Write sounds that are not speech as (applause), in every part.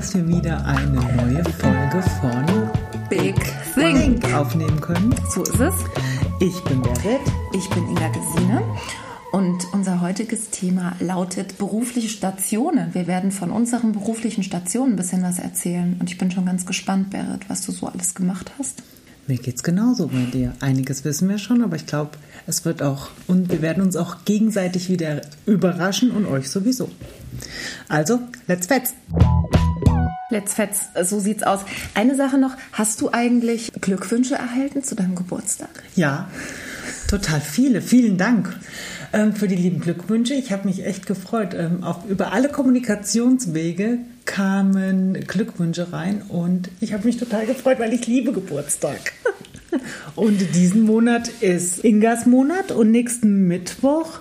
dass wir wieder eine neue Folge von Big Thing aufnehmen können. So ist es. Ich bin Berit. Ich bin Inga Gesine. Und unser heutiges Thema lautet berufliche Stationen. Wir werden von unseren beruflichen Stationen ein bisschen was erzählen. Und ich bin schon ganz gespannt, Berit, was du so alles gemacht hast. Mir geht's genauso bei dir. Einiges wissen wir schon, aber ich glaube, es wird auch und wir werden uns auch gegenseitig wieder überraschen und euch sowieso. Also, let's fetz. Let's fetz, so sieht's aus. Eine Sache noch, hast du eigentlich Glückwünsche erhalten zu deinem Geburtstag? Ja, total viele. Vielen Dank ähm, für die lieben Glückwünsche. Ich habe mich echt gefreut. Ähm, auf, über alle Kommunikationswege kamen Glückwünsche rein und ich habe mich total gefreut, weil ich liebe Geburtstag. (laughs) Und diesen Monat ist Ingas Monat und nächsten Mittwoch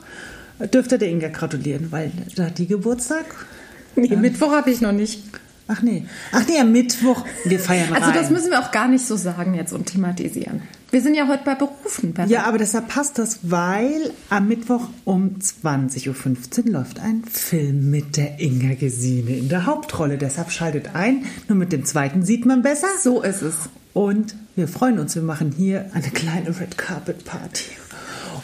dürfte der Inga gratulieren, weil da hat die Geburtstag. Nee, Mittwoch habe ich noch nicht. Ach nee. Ach nee, am Mittwoch. Wir feiern Also rein. das müssen wir auch gar nicht so sagen jetzt und thematisieren. Wir sind ja heute bei Berufen. Berit. Ja, aber deshalb passt das, weil am Mittwoch um 20.15 Uhr läuft ein Film mit der Inga Gesine in der Hauptrolle. Deshalb schaltet ein. Nur mit dem zweiten sieht man besser. So ist es. Und wir freuen uns. Wir machen hier eine kleine Red Carpet Party.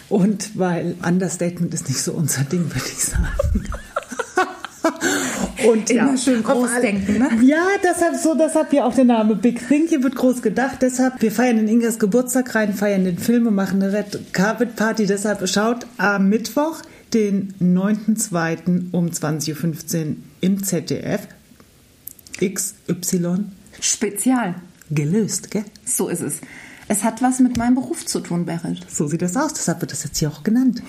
Und weil Understatement ist nicht so unser Ding, würde ich sagen. (laughs) Und Immer schön auf groß alle- denken, ne? Ja, deshalb so, deshalb ja auch der Name Big Thing. Hier wird groß gedacht. Deshalb, wir feiern in Ingas Geburtstag rein, feiern den Film und machen eine Red Carpet Party. Deshalb schaut am Mittwoch, den 9.2. um 20.15 Uhr im ZDF XY Spezial. gelöst, gell? So ist es. Es hat was mit meinem Beruf zu tun, Berit. So sieht das aus. Deshalb wird das jetzt hier auch genannt.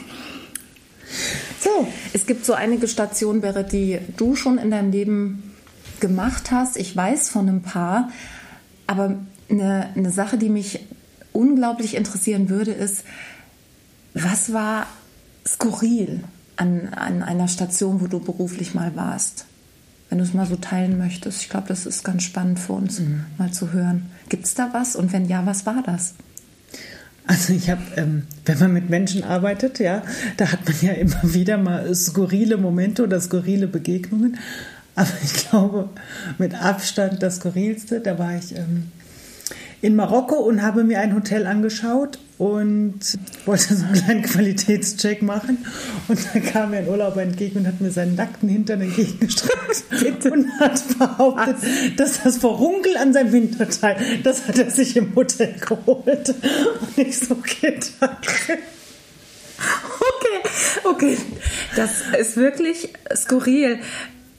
So, Es gibt so einige Stationen, Berit, die du schon in deinem Leben gemacht hast. Ich weiß von ein paar. Aber eine, eine Sache, die mich unglaublich interessieren würde, ist, was war skurril an, an einer Station, wo du beruflich mal warst? Wenn du es mal so teilen möchtest. Ich glaube, das ist ganz spannend für uns, mal zu hören. Gibt es da was? Und wenn ja, was war das? Also ich habe, ähm, wenn man mit Menschen arbeitet, ja, da hat man ja immer (laughs) wieder mal skurrile Momente oder skurrile Begegnungen. Aber ich glaube, mit Abstand das Skurrilste, da war ich ähm, in Marokko und habe mir ein Hotel angeschaut und wollte so einen kleinen Qualitätscheck machen. Und da kam mir ein Urlauber entgegen und hat mir seinen nackten Hintern entgegengestreckt und hat behauptet, dass das Verunkel an seinem Hinterteil, das hat er sich im Hotel geholt. Und ich so, okay, danke. Okay, okay. Das ist wirklich skurril.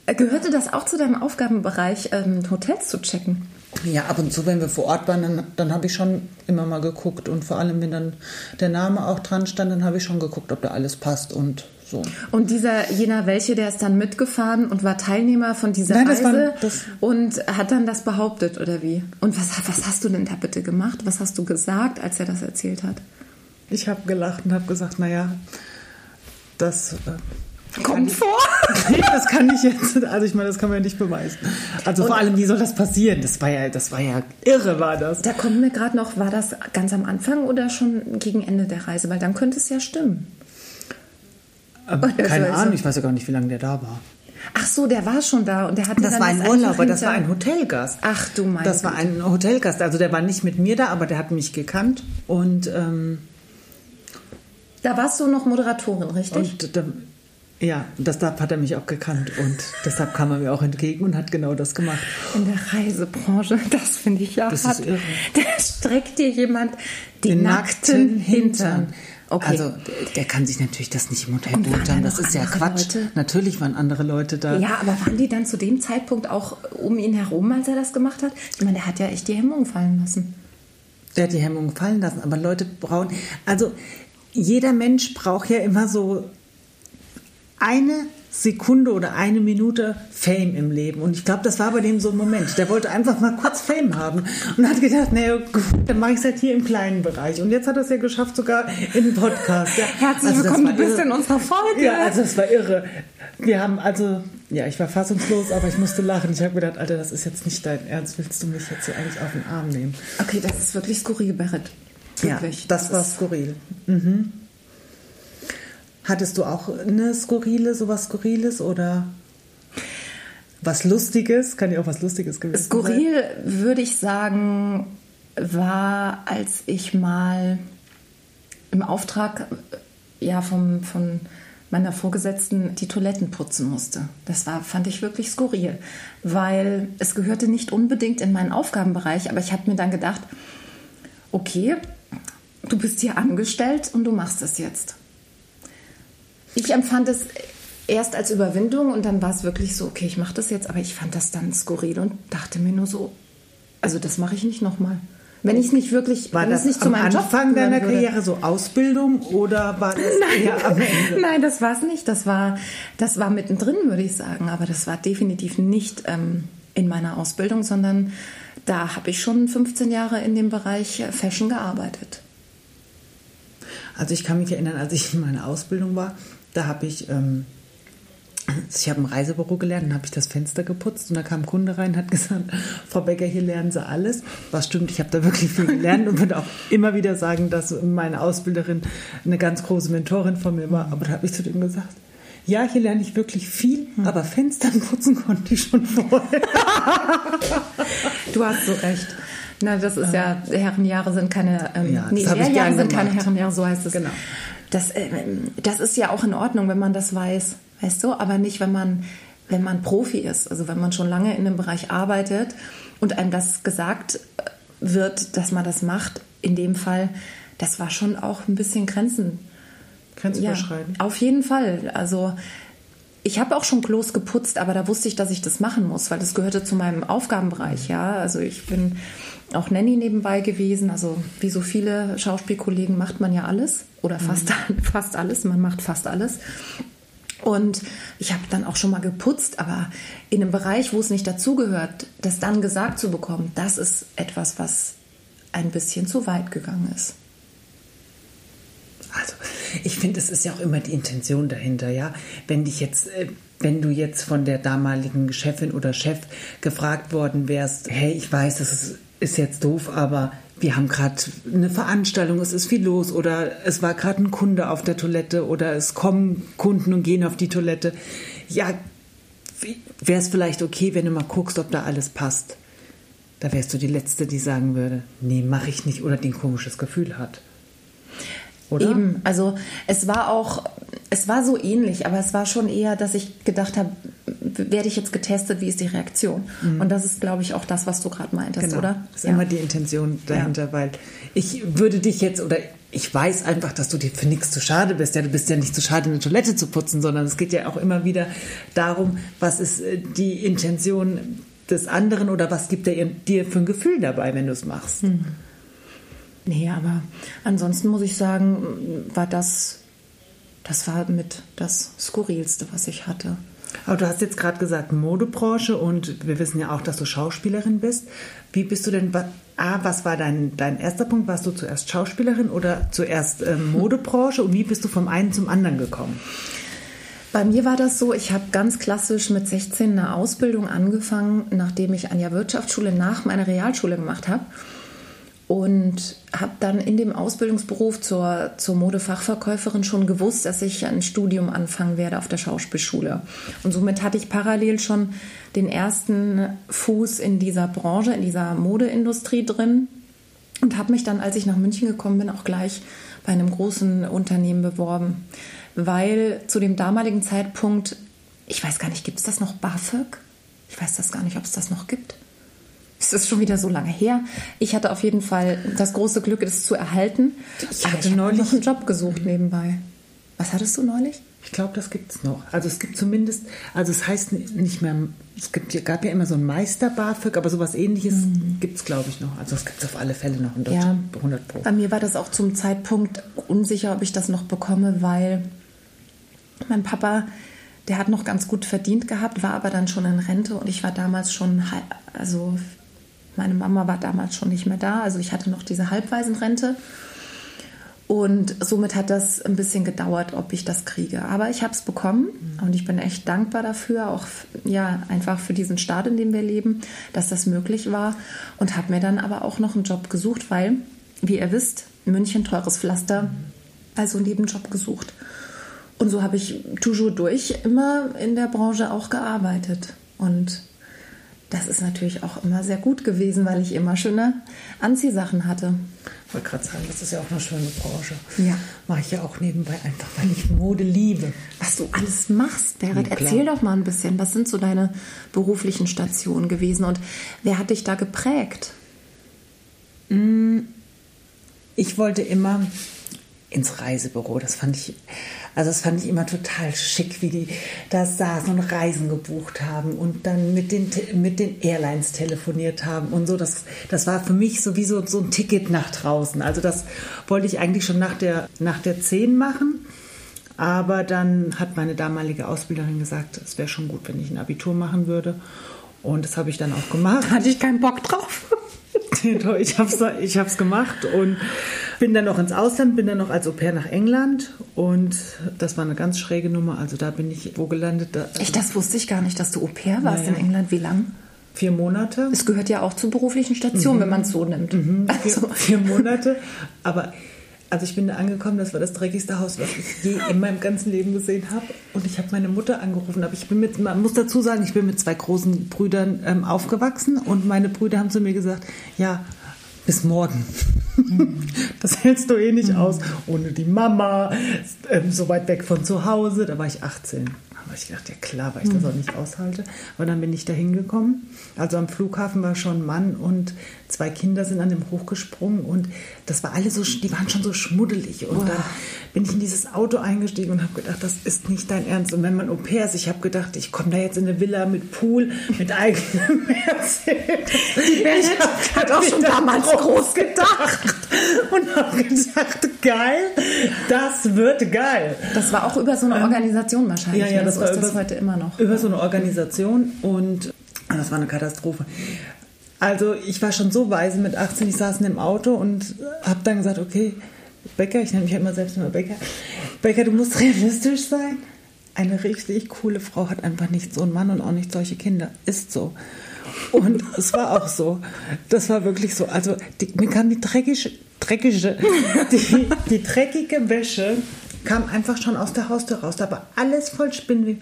Gehörte das auch zu deinem Aufgabenbereich, ähm, Hotels zu checken? Ja, ab und zu, wenn wir vor Ort waren, dann, dann habe ich schon immer mal geguckt. Und vor allem, wenn dann der Name auch dran stand, dann habe ich schon geguckt, ob da alles passt und so. Und dieser jener welche, der ist dann mitgefahren und war Teilnehmer von dieser Nein, das Reise war- das- und hat dann das behauptet oder wie? Und was, was hast du denn da bitte gemacht? Was hast du gesagt, als er das erzählt hat? Ich habe gelacht und habe gesagt, naja, das äh, Kommt vor. (laughs) Nee, das kann ich jetzt. Also ich meine, das kann man ja nicht beweisen. Also vor allem, wie soll das passieren? Das war ja, das war ja irre, war das. Da kommt mir gerade noch, war das ganz am Anfang oder schon gegen Ende der Reise? Weil dann könnte es ja stimmen. Aber das keine weiß Ahnung, ich. weiß ja gar nicht, wie lange der da war. Ach so, der war schon da und der hat Das war ein einfach Urlauber, das war ein Hotelgast. Ach du meine Das war ein Hotelgast. Also der war nicht mit mir da, aber der hat mich gekannt und ähm, Da warst du noch Moderatorin, richtig? Und da, ja, deshalb hat er mich auch gekannt und deshalb kam er mir auch entgegen und hat genau das gemacht. In der Reisebranche, (laughs) das finde ich ja Das hart. ist irre. Da streckt dir jemand den, nackten Hintern. Okay. Also der, kann sich natürlich das nicht im Hotel beurteilen. Das ist ja Quatsch. Leute? Natürlich waren andere Leute da. ja, aber waren die dann zu dem Zeitpunkt auch um ihn herum, als er das gemacht hat? Ich meine, der hat ja echt die Hemmung fallen lassen. Der hat die Hemmung fallen lassen. Aber Leute brauchen. Also jeder Mensch braucht ja immer so eine Sekunde oder eine Minute Fame im Leben. Und ich glaube, das war bei dem so ein Moment. Der wollte einfach mal kurz Fame haben und hat gedacht, naja, gut, dann mache ich es halt hier im kleinen Bereich. Und jetzt hat er es ja geschafft, sogar in den Podcast. Ja. Herzlich Also das willkommen, du bist in unserer Folge. Ja, also es war irre. Wir haben also, ja, ich war fassungslos, aber ich musste lachen. Ich habe gedacht, Alter, das ist jetzt nicht dein Ernst. Willst du mich jetzt hier eigentlich auf den Arm nehmen? Okay, das ist wirklich skurril, Berit. Wirklich. Ja, das war skurril. Mhm. Hattest du auch eine skurrile, sowas Skurriles oder was Lustiges, kann ja auch was Lustiges gewesen Skurril sein. würde ich sagen, war, als ich mal im Auftrag ja, vom, von meiner Vorgesetzten die Toiletten putzen musste. Das war, fand ich wirklich skurril, weil es gehörte nicht unbedingt in meinen Aufgabenbereich, aber ich habe mir dann gedacht, okay, du bist hier angestellt und du machst es jetzt. Ich empfand es erst als Überwindung und dann war es wirklich so, okay, ich mache das jetzt, aber ich fand das dann skurril und dachte mir nur so, also das mache ich nicht nochmal. Wenn ich es nicht wirklich, war das nicht zu meinem Anfang Job deiner Karriere so Ausbildung oder war das (laughs) Nein. am Ende? Nein, das war es nicht. Das war, das war mittendrin, würde ich sagen. Aber das war definitiv nicht ähm, in meiner Ausbildung, sondern da habe ich schon 15 Jahre in dem Bereich Fashion gearbeitet. Also ich kann mich erinnern, als ich in meiner Ausbildung war, da habe ich ähm, ich habe im Reisebüro gelernt, dann habe ich das Fenster geputzt und da kam ein Kunde rein und hat (laughs) gesagt, Frau Becker, hier lernen Sie alles. Was stimmt, ich habe da wirklich viel gelernt und würde auch immer wieder sagen, dass meine Ausbilderin eine ganz große Mentorin von mir war. Aber da habe ich zu dem gesagt, ja, hier lerne ich wirklich viel, aber Fenster putzen konnte ich schon vorher. (laughs) du hast so recht. Na, das ist ja, Herrenjahre sind keine, ähm, ja, nee, Lehrjahre sind keine Herrenjahre, so heißt es. Genau. Das, äh, das ist ja auch in Ordnung, wenn man das weiß weißt du, aber nicht, wenn man, wenn man Profi ist, also wenn man schon lange in dem Bereich arbeitet und einem das gesagt wird, dass man das macht, in dem Fall, das war schon auch ein bisschen Grenzen. Grenzüberschreitend. Ja, auf jeden Fall. Also ich habe auch schon Klos geputzt, aber da wusste ich, dass ich das machen muss, weil das gehörte zu meinem Aufgabenbereich. Ja, also ich bin auch Nanny nebenbei gewesen. Also wie so viele Schauspielkollegen macht man ja alles oder fast, mhm. (laughs) fast alles. Man macht fast alles. Und ich habe dann auch schon mal geputzt, aber in einem Bereich, wo es nicht dazugehört, das dann gesagt zu bekommen, das ist etwas, was ein bisschen zu weit gegangen ist. Also, ich finde, es ist ja auch immer die Intention dahinter, ja. Wenn dich jetzt, äh, wenn du jetzt von der damaligen Chefin oder Chef gefragt worden wärst, hey, ich weiß, das ist, ist jetzt doof, aber wir haben gerade eine Veranstaltung, es ist viel los oder es war gerade ein Kunde auf der Toilette oder es kommen Kunden und gehen auf die Toilette. Ja, wäre es vielleicht okay, wenn du mal guckst, ob da alles passt. Da wärst du die Letzte, die sagen würde, nee, mache ich nicht oder die ein komisches Gefühl hat. Oder? Eben, also es war auch, es war so ähnlich, aber es war schon eher, dass ich gedacht habe, werde ich jetzt getestet, wie ist die Reaktion? Mhm. Und das ist, glaube ich, auch das, was du gerade meintest, genau. oder? Das ist ja. immer die Intention dahinter, ja. weil ich würde dich jetzt oder ich weiß einfach, dass du dir für nichts zu schade bist. Ja, du bist ja nicht zu schade, eine Toilette zu putzen, sondern es geht ja auch immer wieder darum, was ist äh, die Intention des anderen oder was gibt er dir für ein Gefühl dabei, wenn du es machst. Mhm. Nee, aber ansonsten muss ich sagen, war das, das war mit das Skurrilste, was ich hatte. Aber du hast jetzt gerade gesagt Modebranche und wir wissen ja auch, dass du Schauspielerin bist. Wie bist du denn, A, was war dein, dein erster Punkt? Warst du zuerst Schauspielerin oder zuerst ähm, (laughs) Modebranche und wie bist du vom einen zum anderen gekommen? Bei mir war das so, ich habe ganz klassisch mit 16 eine Ausbildung angefangen, nachdem ich an der Wirtschaftsschule nach meiner Realschule gemacht habe und habe dann in dem Ausbildungsberuf zur, zur Modefachverkäuferin schon gewusst, dass ich ein Studium anfangen werde auf der Schauspielschule. Und somit hatte ich parallel schon den ersten Fuß in dieser Branche, in dieser Modeindustrie drin und habe mich dann, als ich nach München gekommen bin, auch gleich bei einem großen Unternehmen beworben, weil zu dem damaligen Zeitpunkt, ich weiß gar nicht, gibt es das noch BAföG? Ich weiß das gar nicht, ob es das noch gibt. Es ist schon wieder so lange her. Ich hatte auf jeden Fall das große Glück, es zu erhalten. Ich hatte ich neulich noch einen Job gesucht nebenbei. Was hattest du neulich? Ich glaube, das gibt es noch. Also es gibt zumindest, also es heißt nicht mehr, es gibt, gab ja immer so ein Meister BAföG, aber sowas ähnliches mhm. gibt es, glaube ich, noch. Also es gibt es auf alle Fälle noch in Deutschland, ja. 100 Pro. Bei mir war das auch zum Zeitpunkt unsicher, ob ich das noch bekomme, weil mein Papa, der hat noch ganz gut verdient gehabt, war aber dann schon in Rente und ich war damals schon, also meine Mama war damals schon nicht mehr da, also ich hatte noch diese Halbwaisenrente. Und somit hat das ein bisschen gedauert, ob ich das kriege. Aber ich habe es bekommen und ich bin echt dankbar dafür, auch ja einfach für diesen Staat, in dem wir leben, dass das möglich war. Und habe mir dann aber auch noch einen Job gesucht, weil, wie ihr wisst, München teures Pflaster, also einen Nebenjob gesucht. Und so habe ich toujours durch immer in der Branche auch gearbeitet. Und das ist natürlich auch immer sehr gut gewesen, weil ich immer schöne Anziehsachen hatte. Ich wollte gerade sagen, das ist ja auch eine schöne Branche. Ja. Mache ich ja auch nebenbei einfach, weil ich Mode liebe. Was du alles machst, Berit, Ja, erzähl doch mal ein bisschen. Was sind so deine beruflichen Stationen gewesen und wer hat dich da geprägt? Ich wollte immer ins Reisebüro. Das fand ich, also das fand ich immer total schick, wie die da saßen und Reisen gebucht haben und dann mit den, mit den Airlines telefoniert haben und so. Das, das war für mich sowieso so ein Ticket nach draußen. Also das wollte ich eigentlich schon nach der, nach der 10 machen. Aber dann hat meine damalige Ausbilderin gesagt, es wäre schon gut, wenn ich ein Abitur machen würde. Und das habe ich dann auch gemacht. Hatte ich keinen Bock drauf. (laughs) Ich habe es ich hab's gemacht und bin dann noch ins Ausland, bin dann noch als Au pair nach England und das war eine ganz schräge Nummer. Also da bin ich wo gelandet? Da, Echt, das wusste ich gar nicht, dass du Au pair warst Ja, ja. in England. Wie lang? vier Monate. Es gehört ja auch zur beruflichen Station, wenn man es so nimmt. Vier, Also, vier Monate. Aber also ich bin da angekommen, das war das dreckigste Haus, was ich je in meinem ganzen Leben gesehen habe. Und ich habe meine Mutter angerufen. Aber ich bin mit, man muss dazu sagen, ich bin mit zwei großen Brüdern ähm, aufgewachsen und meine Brüder haben zu mir gesagt, ja, bis morgen. (laughs) Das hältst du eh nicht aus. Ohne die Mama, ähm, so weit weg von zu Hause. Da war ich 18. Habe ich gedacht, ja klar, weil ich das auch nicht aushalte. Aber dann bin ich da hingekommen. Also am Flughafen war schon ein Mann und zwei Kinder sind an dem hochgesprungen. Und das war alle so, die waren schon so schmuddelig. Und dann bin ich in dieses Auto eingestiegen und habe gedacht, das ist nicht dein Ernst. Und wenn man Au pair ist, ich habe gedacht, ich komme da jetzt in eine Villa mit Pool, mit eigenem (laughs) Mercedes. Ich hab hat auch schon damals groß gedacht und habe gedacht, geil, das wird geil. das war auch über so eine Organisation wahrscheinlich. Ja, ja, ne? das so ist das über- heute immer noch. Über so eine Organisation und das war eine Katastrophe. Also ich war schon so weise mit 18, ich saß in dem Auto und habe dann gesagt, okay, Becker, ich nenne mich ja immer selbst immer Becker, Becker, du musst (laughs) realistisch sein. Eine richtig coole Frau hat einfach nicht so einen Mann und auch nicht solche Kinder. Ist so. Und (laughs) es war auch so. Das war wirklich so. Also die, mir kam die dreckige, dreckige die, die dreckige Wäsche kam einfach schon aus der Haustür raus. Da war alles voll Spinnweben.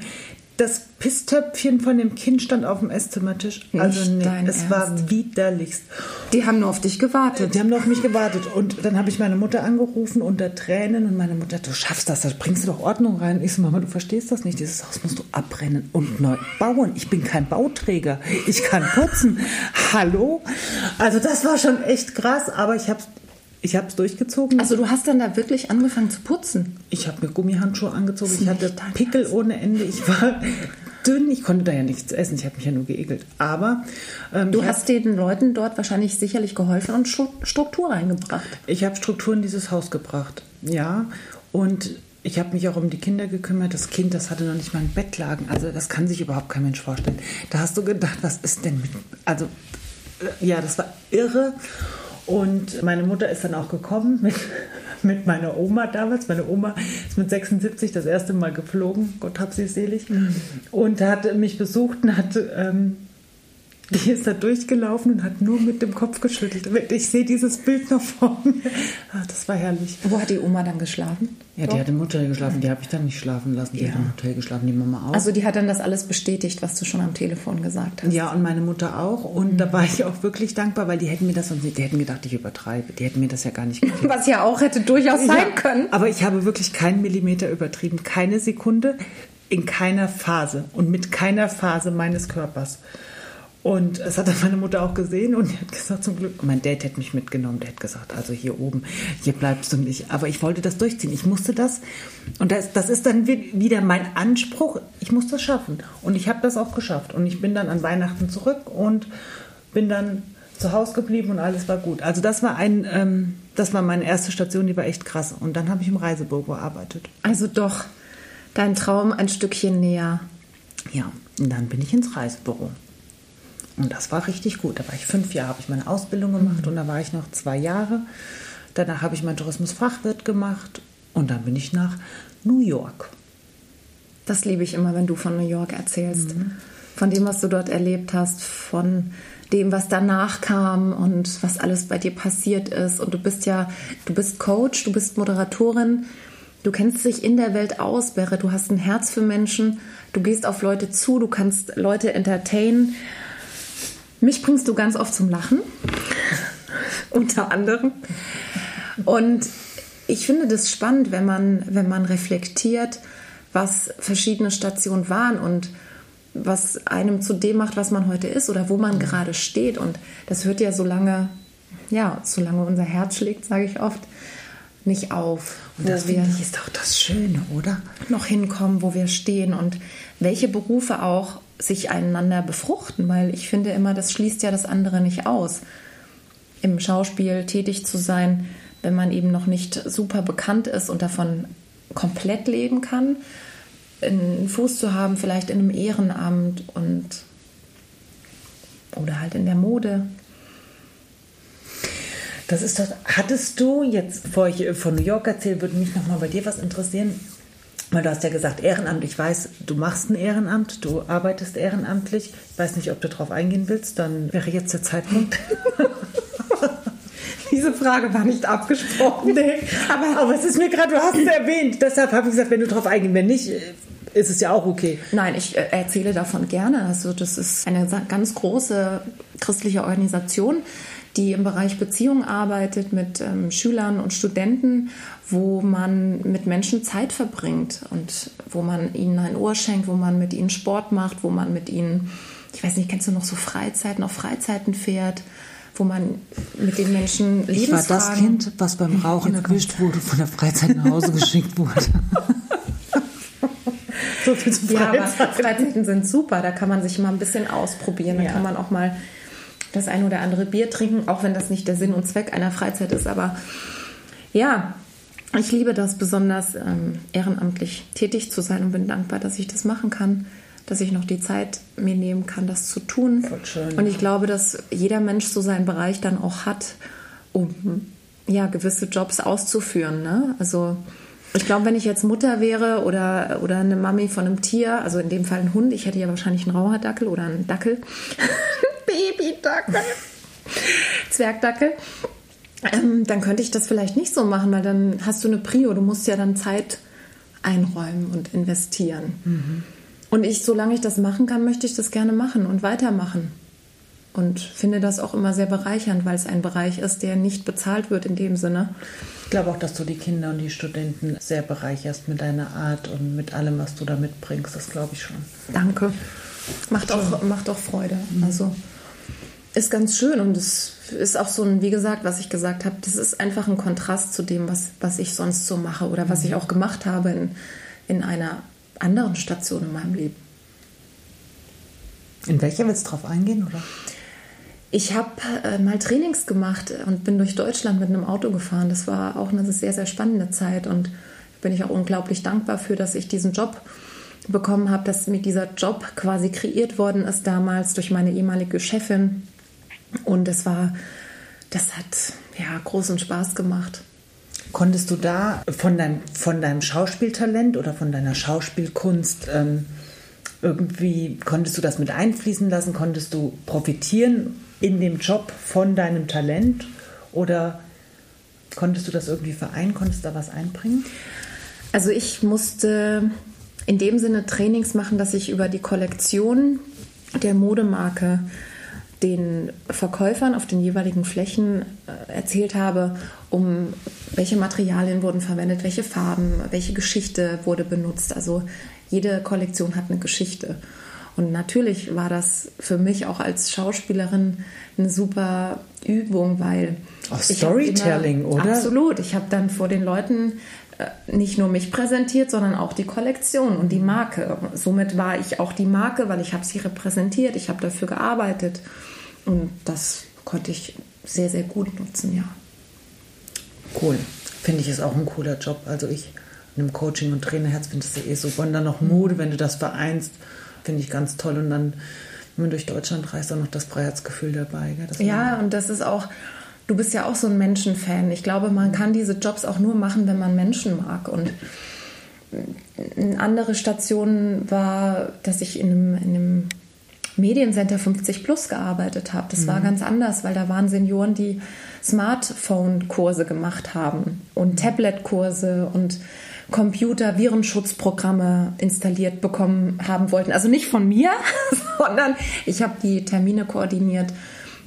Das Pisstöpfchen von dem Kind stand auf dem Esszimmertisch. Also Nicht nee, es war widerlichst. Die haben nur auf dich gewartet. Die haben nur auf mich gewartet. Und dann habe ich meine Mutter angerufen unter Tränen und meine Mutter, du schaffst das, da bringst du doch Ordnung rein. Ich so, Mama, du verstehst das nicht. Dieses Haus musst du abbrennen und neu bauen. Ich bin kein Bauträger. Ich kann putzen. Hallo? Also das war schon echt krass, aber ich habe ich hab's durchgezogen. Also du hast dann da wirklich angefangen zu putzen. Ich habe mir Gummihandschuhe angezogen. Ich hatte Pickel ohne Ende. Ich war dünn. Ich konnte da ja nichts essen. Ich habe mich ja nur geekelt. Aber ähm, Du hast den Leuten dort wahrscheinlich sicherlich geholfen und Stru- Struktur reingebracht. Ich habe Struktur in dieses Haus gebracht, ja. Und ich habe mich auch um die Kinder gekümmert. Das Kind, das hatte noch nicht mal ein Bettlagen. Also das kann sich überhaupt kein Mensch vorstellen. Da hast du gedacht, was ist denn mit... Also äh, ja, das war irre. Und meine Mutter ist dann auch gekommen mit, (laughs) mit meiner Oma damals. Meine Oma ist mit 76 das erste Mal geflogen, Gott hab sie selig. Und hat mich besucht und hat... Ähm, die ist da durchgelaufen und hat nur mit dem Kopf geschüttelt. Ich sehe dieses Bild noch vor mir. Ah, das war herrlich. Wo hat die Oma dann geschlafen? Ja, die hat im Hotel geschlafen. Die habe ich dann nicht schlafen lassen. Die hat im Hotel geschlafen, die Mama auch. Also die hat dann das alles bestätigt, was du schon am Telefon gesagt hast. ja, und meine Mutter auch. Und da war ich auch wirklich dankbar, weil die hätten mir das sonst nicht, die hätten gedacht, ich übertreibe. Die hätten mir das ja gar nicht gegeben. Was ja auch hätte durchaus sein Ja, können. Aber ich habe wirklich keinen Millimeter übertrieben. Keine Sekunde, in keiner Phase und mit keiner Phase meines Körpers. Und das hat dann meine Mutter auch gesehen und die hat gesagt, zum Glück, mein Dad hätte mich mitgenommen, der hat gesagt, also hier oben, hier bleibst du nicht. Aber ich wollte das durchziehen, ich musste das. Und das, das ist dann wi- wieder mein Anspruch, ich muss das schaffen. Und ich habe das auch geschafft. Und ich bin dann an Weihnachten zurück und bin dann zu Hause geblieben und alles war gut. Also das war ein, ähm, das war meine erste Station, die war echt krass. Und dann habe ich im Reisebüro gearbeitet. Also doch dein Traum ein Stückchen näher. Ja, und dann bin ich ins Reisebüro. Und das war richtig gut. Da war ich fünf Jahre, habe ich meine Ausbildung gemacht und da war ich noch zwei Jahre. Danach habe ich meinen Tourismusfachwirt gemacht und dann bin ich nach New York. Das liebe ich immer, wenn du von New York erzählst. Von dem, was du dort erlebt hast, von dem, was danach kam und was alles bei dir passiert ist. Und du bist ja, du bist Coach, du bist Moderatorin, du kennst dich in der Welt aus, Berre. Du hast ein Herz für Menschen, du gehst auf Leute zu, du kannst Leute entertainen. Mich bringst du ganz oft zum Lachen, unter anderem. Und ich finde das spannend, wenn man, wenn man reflektiert, was verschiedene Stationen waren und was einem zu dem macht, was man heute ist oder wo man gerade steht. Und das hört ja so lange, ja, solange unser Herz schlägt, sage ich oft, nicht auf. Und das finde ich ist doch das Schöne, oder? Noch hinkommen, wo wir stehen und welche Berufe auch sich einander befruchten, weil ich finde immer, das schließt ja das andere nicht aus. Im Schauspiel tätig zu sein, wenn man eben noch nicht super bekannt ist und davon komplett leben kann, einen Fuß zu haben, vielleicht in einem Ehrenamt und oder halt in der Mode. Das ist doch, hattest du jetzt, bevor ich von New York erzähle, würde mich nochmal bei dir was interessieren. Weil du hast ja gesagt, Ehrenamt, ich weiß, du machst ein Ehrenamt, du arbeitest ehrenamtlich. Ich weiß nicht, ob du darauf eingehen willst, dann wäre jetzt der Zeitpunkt. (laughs) Diese Frage war nicht abgesprochen. Nee, aber, aber es ist mir gerade, du hast es erwähnt. Deshalb habe ich gesagt, wenn du darauf eingehen, wenn nicht, ist es ja auch okay. Nein, ich äh, erzähle davon gerne. Also das ist eine ganz große christliche Organisation, die im Bereich Beziehung arbeitet mit ähm, Schülern und Studenten, wo man mit Menschen Zeit verbringt und wo man ihnen ein Ohr schenkt, wo man mit ihnen Sport macht, wo man mit ihnen, ich weiß nicht, kennst du noch so Freizeiten, auf Freizeiten fährt? wo man mit den Menschen Ich war das Kind, was beim Rauchen erwischt wurde, von der Freizeit nach Hause geschickt (laughs) wurde. so viel zum Ja, aber Freizeiten sind super, da kann man sich mal ein bisschen ausprobieren, da ja. kann man auch mal das ein oder andere Bier trinken, auch wenn das nicht der Sinn und Zweck einer Freizeit ist, aber ja, ich liebe das besonders, ähm, ehrenamtlich tätig zu sein und bin dankbar, dass ich das machen kann dass ich noch die Zeit mir nehmen kann, das zu tun. Schön, und ich glaube, dass jeder Mensch so seinen Bereich dann auch hat, um ja, gewisse Jobs auszuführen. Ne? Also ich glaube, wenn ich jetzt Mutter wäre oder, oder eine Mami von einem Tier, also in dem Fall ein Hund, ich hätte ja wahrscheinlich einen Rauherdackel oder einen Dackel. (laughs) Babydackel. Zwergdackel. Ähm, dann könnte ich das vielleicht nicht so machen, weil dann hast du eine Prio. Du musst ja dann Zeit einräumen und investieren. Mhm. Und ich, solange ich das machen kann, möchte ich das gerne machen und weitermachen. Und finde das auch immer sehr bereichernd, weil es ein Bereich ist, der nicht bezahlt wird in dem Sinne. Ich glaube auch, dass du die Kinder und die Studenten sehr bereicherst mit deiner Art und mit allem, was du da mitbringst. Das glaube ich schon. Danke. Macht, auch, macht auch Freude. Mhm. Also ist ganz schön und es ist auch so ein, wie gesagt, was ich gesagt habe, das ist einfach ein Kontrast zu dem, was, was ich sonst so mache oder was mhm. ich auch gemacht habe in, in einer anderen Station in meinem Leben. In welcher willst du drauf eingehen, oder? Ich habe äh, mal Trainings gemacht und bin durch Deutschland mit einem Auto gefahren. Das war auch eine sehr, sehr spannende Zeit und bin ich auch unglaublich dankbar für, dass ich diesen Job bekommen habe, dass mir dieser Job quasi kreiert worden ist damals durch meine ehemalige Chefin. Und es war, das hat ja großen Spaß gemacht. Konntest du da von deinem, von deinem Schauspieltalent oder von deiner Schauspielkunst ähm, irgendwie, konntest du das mit einfließen lassen? Konntest du profitieren in dem Job von deinem Talent? Oder konntest du das irgendwie vereinen? Konntest du da was einbringen? Also ich musste in dem Sinne Trainings machen, dass ich über die Kollektion der Modemarke den Verkäufern auf den jeweiligen Flächen äh, erzählt habe, um welche Materialien wurden verwendet, welche Farben, welche Geschichte wurde benutzt. Also jede Kollektion hat eine Geschichte. Und natürlich war das für mich auch als Schauspielerin eine super Übung, weil. Auch Storytelling, immer, oder? Absolut. Ich habe dann vor den Leuten nicht nur mich präsentiert, sondern auch die Kollektion und die Marke. Somit war ich auch die Marke, weil ich habe sie repräsentiert, ich habe dafür gearbeitet. Und das konnte ich sehr, sehr gut nutzen, ja. Cool. Finde ich ist auch ein cooler Job. Also ich in einem Coaching- und Trainerherz finde ich eh super. Und dann noch Mode, wenn du das vereinst, finde ich ganz toll. Und dann, wenn man durch Deutschland reist, auch noch das Freiheitsgefühl dabei. ja, und das ist auch, du bist ja auch so ein Menschenfan. Ich glaube, man kann diese Jobs auch nur machen, wenn man Menschen mag. Und eine andere Station war, dass ich in einem, in einem Mediencenter 50 Plus gearbeitet habe. Das mhm. war ganz anders, weil da waren Senioren, die Smartphone-Kurse gemacht haben und mhm. Tablet-Kurse und Computer Virenschutzprogramme installiert bekommen haben wollten. Also nicht von mir, (laughs) sondern ich habe die Termine koordiniert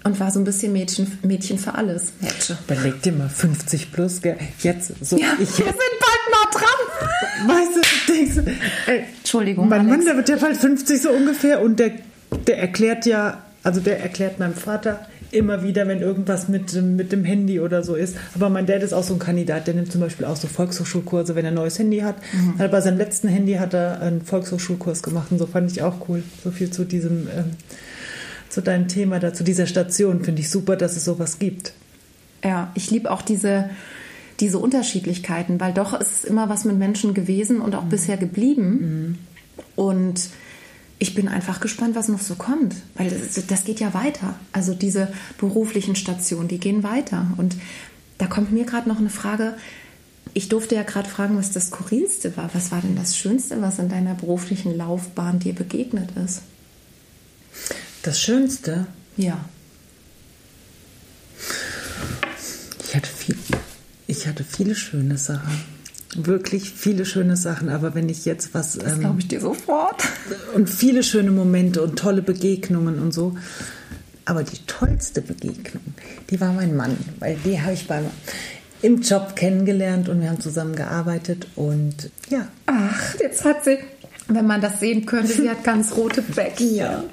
und war so ein bisschen Mädchen, Mädchen für alles. Mädchen. Überleg dir mal, 50 plus, gell? jetzt so. Ja, ich, wir sind bald mal dran. weißt du, denkst ey, Entschuldigung, mein Alex. Mann, der wird ja bald 50 so ungefähr und der, der erklärt ja, also der erklärt meinem Vater immer wieder, wenn irgendwas mit, dem- mit dem Handy oder so ist. Aber mein Dad ist auch so ein Kandidat, der nimmt zum Beispiel auch so Volkshochschulkurse, wenn er ein neues Handy hat. Mhm. Hat bei seinem letzten Handy hat er einen Volkshochschulkurs gemacht und so fand ich auch cool. So viel zu diesem, ähm, zu deinem Thema da, zu dieser Station. Finde ich super, dass es sowas gibt. Ja, ich liebe auch diese, diese Unterschiedlichkeiten, weil doch ist es immer was mit Menschen gewesen und auch bisher geblieben. Und ich bin einfach gespannt, was noch so kommt, weil das, das geht ja weiter. Also diese beruflichen Stationen, die gehen weiter. Und da kommt mir gerade noch eine Frage. Ich durfte ja gerade fragen, was das Skurrilste war. Was war denn das Schönste, was in deiner beruflichen Laufbahn dir begegnet ist? Das Schönste, Ja. Ich hatte, viel, ich hatte viele schöne Sachen. Wirklich viele schöne Sachen. Aber wenn ich jetzt was. Das ähm, glaube ich dir sofort. und viele schöne Momente und tolle Begegnungen und so. Aber die tollste Begegnung, die war mein Mann, weil die habe ich beim, im Job kennengelernt und wir haben zusammen gearbeitet und ja, Ach, jetzt hat sie, wenn man das sehen könnte, sie hat ganz rote Bäckchen. Ja.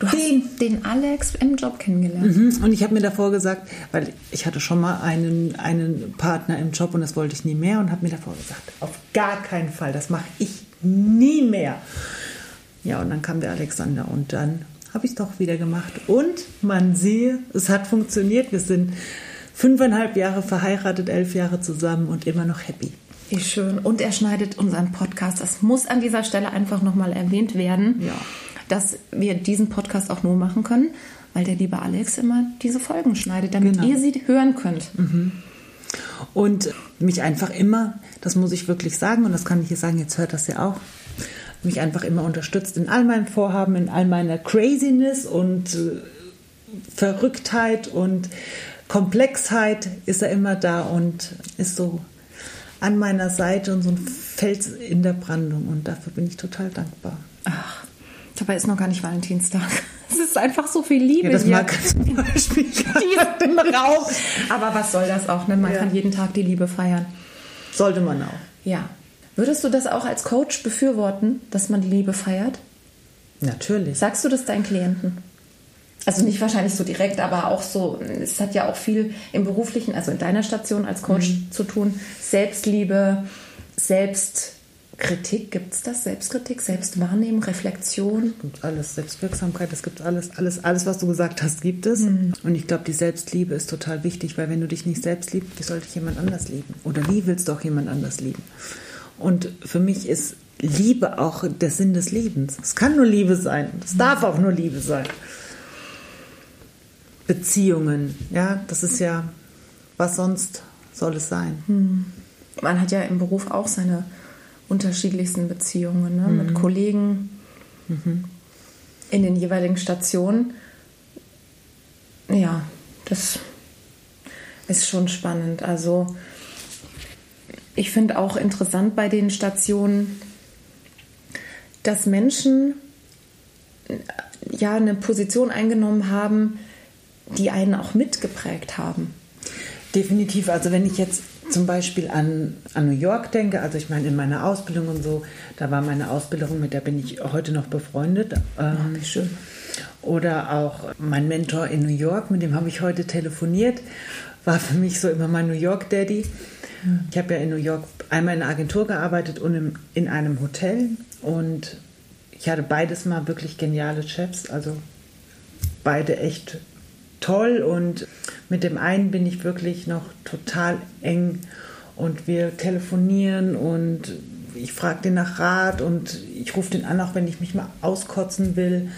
Du hast Den- den Alex im Job kennengelernt. Mhm. Und ich habe mir davor gesagt, weil ich hatte schon mal einen, einen Partner im Job und das wollte ich nie mehr und habe mir davor gesagt, auf gar keinen Fall, das mache ich nie mehr. Ja, und dann kam der Alexander und dann habe ich es doch wieder gemacht. Und man sehe, es hat funktioniert. Wir sind fünfeinhalb Jahre verheiratet, elf Jahre zusammen und immer noch happy. Wie schön. Und er schneidet unseren Podcast. Das muss an dieser Stelle einfach nochmal erwähnt werden, Ja. Dass wir diesen Podcast auch nur machen können, weil der liebe Alex immer diese Folgen schneidet, damit Genau. ihr sie hören könnt. Und mich einfach immer, das muss ich wirklich sagen, und das kann ich hier sagen, jetzt hört das ja auch, mich einfach immer unterstützt in all meinen Vorhaben, in all meiner Craziness und äh, Verrücktheit und Komplexheit ist er immer da und ist so an meiner Seite und so ein Fels in der Brandung. Und dafür bin ich total dankbar. Dabei ist noch gar nicht Valentinstag. (laughs) Es ist einfach so viel Liebe Ja, das hier. mag zum Beispiel (laughs) im Raum. Aber was soll das auch? Ne? Man Ja. kann jeden Tag die Liebe feiern. sollte man auch. Ja. Würdest du das auch als Coach befürworten, dass man die Liebe feiert? Natürlich. Sagst du das deinen Klienten? Also nicht wahrscheinlich so direkt, aber auch so, es hat ja auch viel im beruflichen, also in deiner Station als Coach zu tun. Selbstliebe, Selbstkritik, gibt es das? Selbstkritik, Selbstwahrnehmung, Reflexion? Es gibt alles, Selbstwirksamkeit, es gibt alles, alles, alles, was du gesagt hast, gibt es. Und ich glaube, die Selbstliebe ist total wichtig, weil wenn du dich nicht selbst liebst, wie soll dich jemand anders lieben? Oder wie willst du auch jemand anders lieben? Und für mich ist Liebe auch der Sinn des Lebens. Es kann nur Liebe sein. Es darf auch nur Liebe sein. Beziehungen, ja, das ist ja, was sonst soll es sein? Man hat ja im Beruf auch seine unterschiedlichsten Beziehungen ne? mit Kollegen in den jeweiligen Stationen. Ja, das ist schon spannend. Also ich finde auch interessant bei den Stationen, dass Menschen ja eine Position eingenommen haben, die einen auch mitgeprägt haben. Definitiv. Also wenn ich jetzt zum Beispiel an, an New York denke, also ich meine in meiner Ausbildung und so, da war meine Ausbilderin, mit der bin ich heute noch befreundet. Ähm, wie schön. Oder auch mein Mentor in New York, mit dem habe ich heute telefoniert, war für mich so immer mein New York Daddy. Ich habe ja in New York einmal in einer Agentur gearbeitet und im, in einem Hotel und ich hatte beides mal wirklich geniale Chefs, also beide echt toll und mit dem einen bin ich wirklich noch total eng und wir telefonieren und ich frage den nach Rat und ich rufe den an, auch wenn ich mich mal auskotzen will.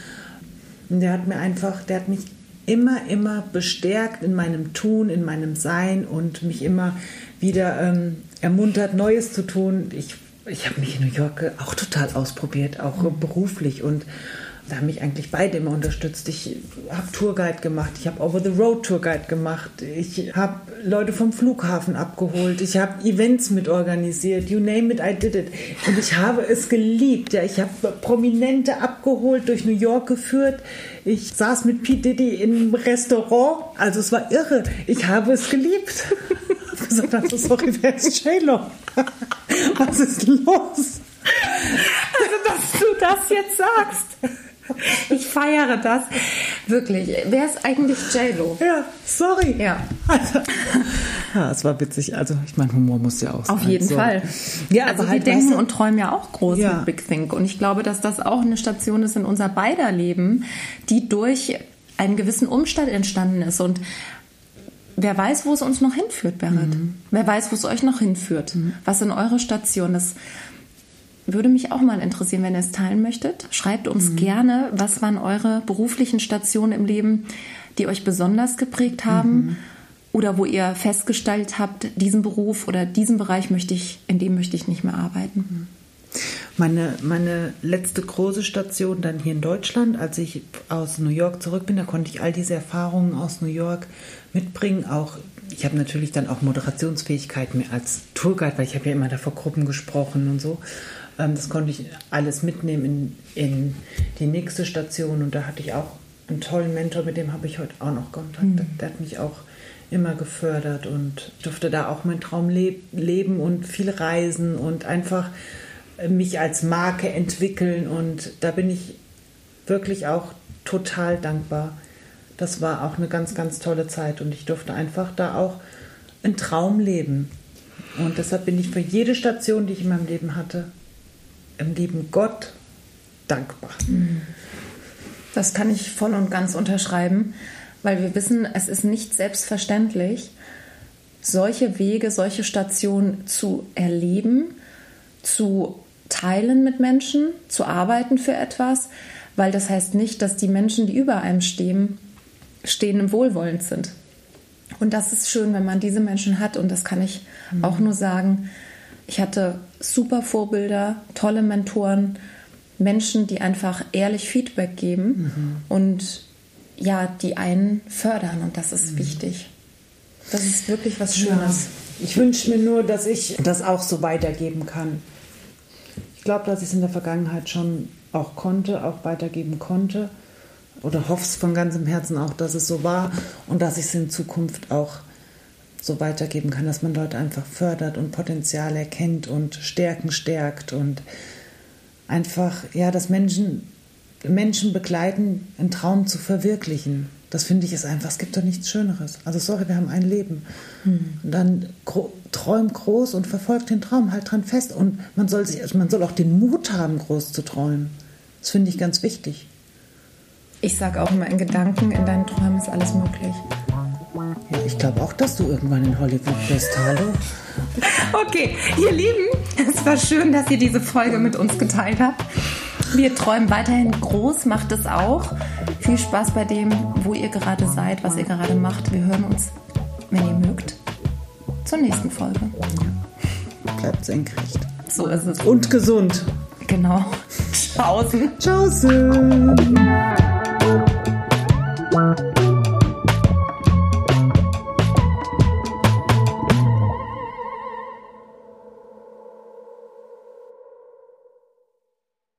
Und der hat mir einfach, der hat mich immer, immer bestärkt in meinem Tun, in meinem Sein und mich immer wieder ähm, ermuntert, Neues zu tun. Ich, ich habe mich in New York auch total ausprobiert, auch beruflich und Da haben mich eigentlich beide immer unterstützt. Ich habe Tourguide gemacht, ich habe Over-the-Road Tourguide gemacht, ich habe Leute vom Flughafen abgeholt, ich habe Events mit organisiert, you name it, I did it. Und ich habe es geliebt. Ja, ich habe Prominente abgeholt, durch New York geführt. Ich saß mit Pete Diddy im Restaurant. Also es war irre. Ich habe es geliebt. (laughs) Gesagt, das wer ist J-Lo? (laughs) Was ist los? Also, dass du das jetzt sagst. (laughs) Ich feiere das. Wirklich. Wer ist eigentlich JLo? Ja, sorry. Ja. Also, (laughs) ja, es war witzig. Also, ich meine, Humor muss ja auch sein. Auf jeden so. Fall. Ja, also aber wir halt, denken weißt du- und träumen ja auch groß Ja. mit Big Think. Und ich glaube, dass das auch eine Station ist in unser beider Leben, die durch einen gewissen Umstand entstanden ist. Und wer weiß, wo es uns noch hinführt, Berit. Mhm. Wer weiß, wo es euch noch hinführt. Was sind eure Stationen? Das würde mich auch mal interessieren, wenn ihr es teilen möchtet. Schreibt uns Mhm. gerne, was waren eure beruflichen Stationen im Leben, die euch besonders geprägt haben Mhm. oder wo ihr festgestellt habt, diesen Beruf oder diesen Bereich möchte ich, in dem möchte ich nicht mehr arbeiten. Meine, meine letzte große Station dann hier in Deutschland, als ich aus New York zurück bin, da konnte ich all diese Erfahrungen aus New York mitbringen. Auch ich habe natürlich dann auch Moderationsfähigkeit mehr als Tourguide, weil ich habe ja immer da vor Gruppen gesprochen und so. Ähm, Das konnte ich alles mitnehmen in, in die nächste Station und da hatte ich auch einen tollen Mentor, mit dem habe ich heute auch noch Kontakt. Der hat mich auch immer gefördert und durfte da auch meinen Traum leb leben und viel reisen und einfach äh, mich als Marke entwickeln und da bin ich wirklich auch total dankbar. Das war auch eine ganz, ganz tolle Zeit und ich durfte einfach da auch einen Traum leben. Und deshalb bin ich für jede Station, die ich in meinem Leben hatte, im lieben Gott dankbar. Das kann ich voll und ganz unterschreiben, weil wir wissen, es ist nicht selbstverständlich, solche Wege, solche Stationen zu erleben, zu teilen mit Menschen, zu arbeiten für etwas, weil das heißt nicht, dass die Menschen, die über einem stehen, stehen und wohlwollend sind. Und das ist schön, wenn man diese Menschen hat. Und das kann ich auch nur sagen. Ich hatte super Vorbilder, tolle Mentoren, Menschen, die einfach ehrlich Feedback geben und ja, die einen fördern. Und das ist wichtig. Das ist wirklich was Schönes. Ich wünsche mir nur, dass ich das auch so weitergeben kann. Ich glaube, dass ich es in der Vergangenheit schon auch konnte, auch weitergeben konnte. Oder hoffe es von ganzem Herzen auch, dass es so war und dass ich es in Zukunft auch so weitergeben kann, dass man Leute einfach fördert und Potenzial erkennt und Stärken stärkt und einfach, ja, dass Menschen, Menschen begleiten, einen Traum zu verwirklichen. Das finde ich ist einfach, es gibt doch nichts Schöneres. Also sorry, wir haben ein Leben. Und dann gro träum groß und verfolgt den Traum, halt dran fest. Und man soll, sich, also man soll auch den Mut haben, groß zu träumen. Das finde ich ganz wichtig. Ich sage auch immer, in Gedanken, in deinen Träumen ist alles möglich. Ja, ich glaube auch, dass du irgendwann in Hollywood bist. Hallo? Okay, ihr Lieben, es war schön, dass ihr diese Folge mit uns geteilt habt. Wir träumen weiterhin groß, macht es auch. Viel Spaß bei dem, wo ihr gerade seid, was ihr gerade macht. Wir hören uns, wenn ihr mögt, zur nächsten Folge. Bleibt senkrecht. So ist es. Und gesund. Genau. (laughs) Tschaußen. Tschaußen.